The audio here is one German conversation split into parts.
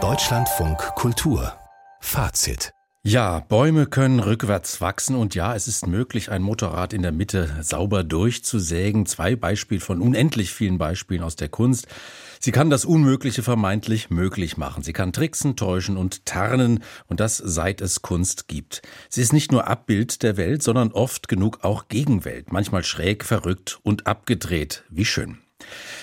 Deutschlandfunk Kultur Fazit ja, Bäume können rückwärts wachsen und ja, es ist möglich, ein Motorrad in der Mitte sauber durchzusägen. Zwei Beispiele von unendlich vielen Beispielen aus der Kunst. Sie kann das Unmögliche vermeintlich möglich machen. Sie kann tricksen, täuschen und tarnen und das seit es Kunst gibt. Sie ist nicht nur Abbild der Welt, sondern oft genug auch Gegenwelt, manchmal schräg, verrückt und abgedreht. Wie schön.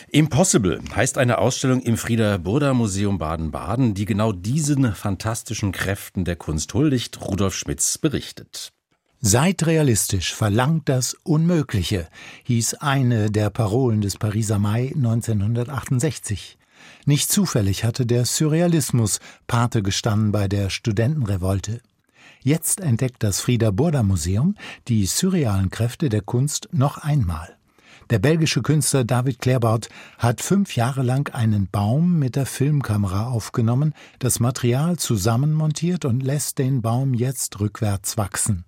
Impossible heißt eine Ausstellung im Frieder Burda Museum Baden-Baden, die genau diesen fantastischen Kräften der Kunst huldigt. Rudolf Schmitz berichtet. Seid realistisch, verlangt das Unmögliche, hieß eine der Parolen des Pariser Mai 1968. Nicht zufällig hatte der Surrealismus Pate gestanden bei der Studentenrevolte. Jetzt entdeckt das Frieder Burda Museum die surrealen Kräfte der Kunst noch einmal. Der belgische Künstler David Claerbout hat fünf Jahre lang einen Baum mit der Filmkamera aufgenommen, das Material zusammenmontiert und lässt den Baum jetzt rückwärts wachsen.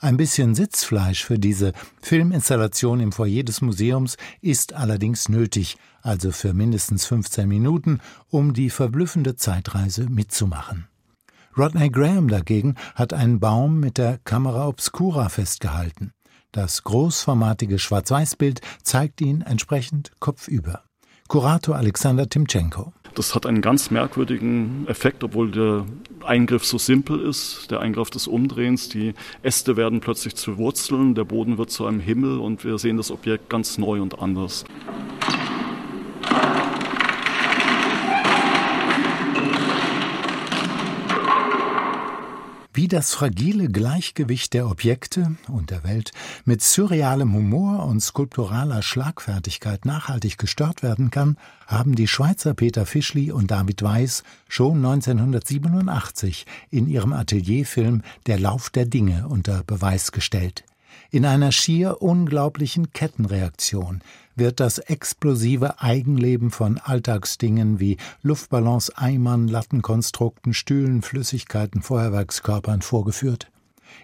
Ein bisschen Sitzfleisch für diese Filminstallation im Foyer des Museums ist allerdings nötig, also für mindestens 15 Minuten, um die verblüffende Zeitreise mitzumachen. Rodney Graham dagegen hat einen Baum mit der Kamera Obscura festgehalten. Das großformatige Schwarz-Weiß-Bild zeigt ihn entsprechend kopfüber. Kurator Alexander Timchenko. Das hat einen ganz merkwürdigen Effekt, obwohl der Eingriff so simpel ist, der Eingriff des Umdrehens. Die Äste werden plötzlich zu Wurzeln, der Boden wird zu einem Himmel und wir sehen das Objekt ganz neu und anders. Wie das fragile Gleichgewicht der Objekte und der Welt mit surrealem Humor und skulpturaler Schlagfertigkeit nachhaltig gestört werden kann, haben die Schweizer Peter Fischli und David Weiß schon 1987 in ihrem Atelierfilm Der Lauf der Dinge unter Beweis gestellt. In einer schier unglaublichen Kettenreaktion wird das explosive Eigenleben von Alltagsdingen wie Luftballons, Eimern, Lattenkonstrukten, Stühlen, Flüssigkeiten, Feuerwerkskörpern vorgeführt.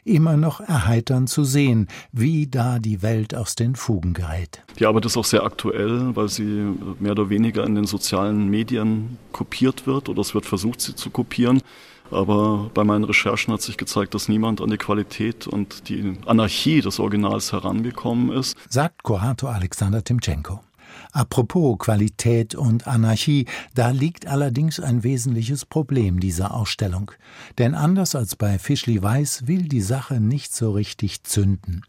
Immer noch erheiternd zu sehen, wie da die Welt aus den Fugen gerät. Die Arbeit ist auch sehr aktuell, weil sie mehr oder weniger in den sozialen Medien kopiert wird oder es wird versucht, sie zu kopieren. Aber bei meinen Recherchen hat sich gezeigt, dass niemand an die Qualität und die Anarchie des Originals herangekommen ist. Sagt Kurator Alexander Timchenko. Apropos Qualität und Anarchie, da liegt allerdings ein wesentliches Problem dieser Ausstellung. Denn anders als bei Fischli Weiß will die Sache nicht so richtig zünden.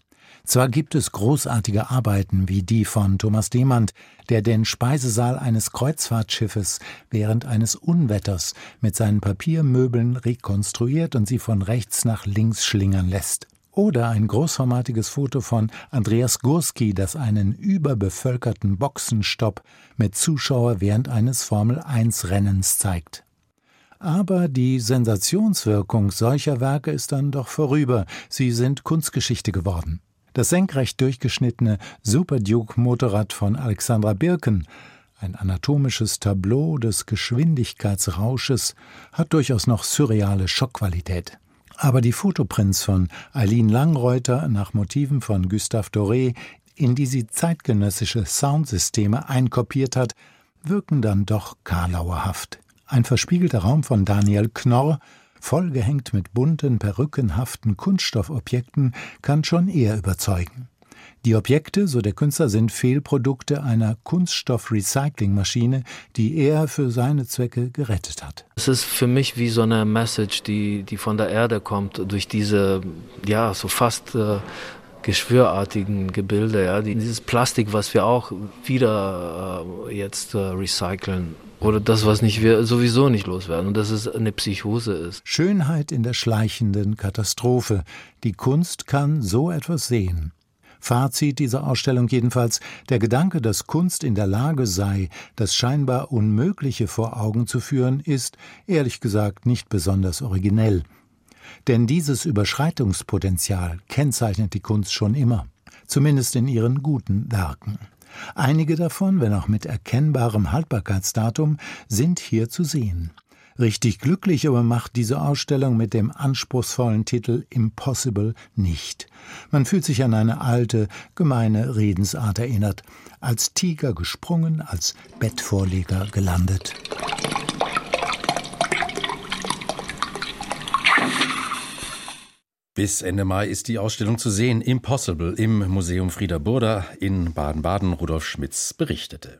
Zwar gibt es großartige Arbeiten wie die von Thomas Demand, der den Speisesaal eines Kreuzfahrtschiffes während eines Unwetters mit seinen Papiermöbeln rekonstruiert und sie von rechts nach links schlingern lässt. Oder ein großformatiges Foto von Andreas Gurski, das einen überbevölkerten Boxenstopp mit Zuschauer während eines Formel-1-Rennens zeigt. Aber die Sensationswirkung solcher Werke ist dann doch vorüber, sie sind Kunstgeschichte geworden. Das senkrecht durchgeschnittene Super Duke Motorrad von Alexandra Birken, ein anatomisches Tableau des Geschwindigkeitsrausches, hat durchaus noch surreale Schockqualität. Aber die Fotoprints von Eileen Langreuter nach Motiven von Gustave Doré, in die sie zeitgenössische Soundsysteme einkopiert hat, wirken dann doch karlauerhaft. Ein verspiegelter Raum von Daniel Knorr vollgehängt mit bunten, perückenhaften Kunststoffobjekten, kann schon eher überzeugen. Die Objekte, so der Künstler, sind Fehlprodukte einer Kunststoffrecyclingmaschine, die er für seine Zwecke gerettet hat. Es ist für mich wie so eine Message, die, die von der Erde kommt, durch diese, ja, so fast äh, geschwürartigen Gebilde, ja, dieses Plastik, was wir auch wieder äh, jetzt äh, recyceln oder das, was nicht wir sowieso nicht loswerden und dass es eine Psychose ist. Schönheit in der schleichenden Katastrophe. Die Kunst kann so etwas sehen. Fazit dieser Ausstellung jedenfalls der Gedanke, dass Kunst in der Lage sei, das scheinbar Unmögliche vor Augen zu führen, ist, ehrlich gesagt, nicht besonders originell. Denn dieses Überschreitungspotenzial kennzeichnet die Kunst schon immer, zumindest in ihren guten Werken. Einige davon, wenn auch mit erkennbarem Haltbarkeitsdatum, sind hier zu sehen. Richtig glücklich aber macht diese Ausstellung mit dem anspruchsvollen Titel Impossible nicht. Man fühlt sich an eine alte, gemeine Redensart erinnert, als Tiger gesprungen, als Bettvorleger gelandet. Bis Ende Mai ist die Ausstellung zu sehen, Impossible, im Museum Frieder Burda in Baden-Baden. Rudolf Schmitz berichtete.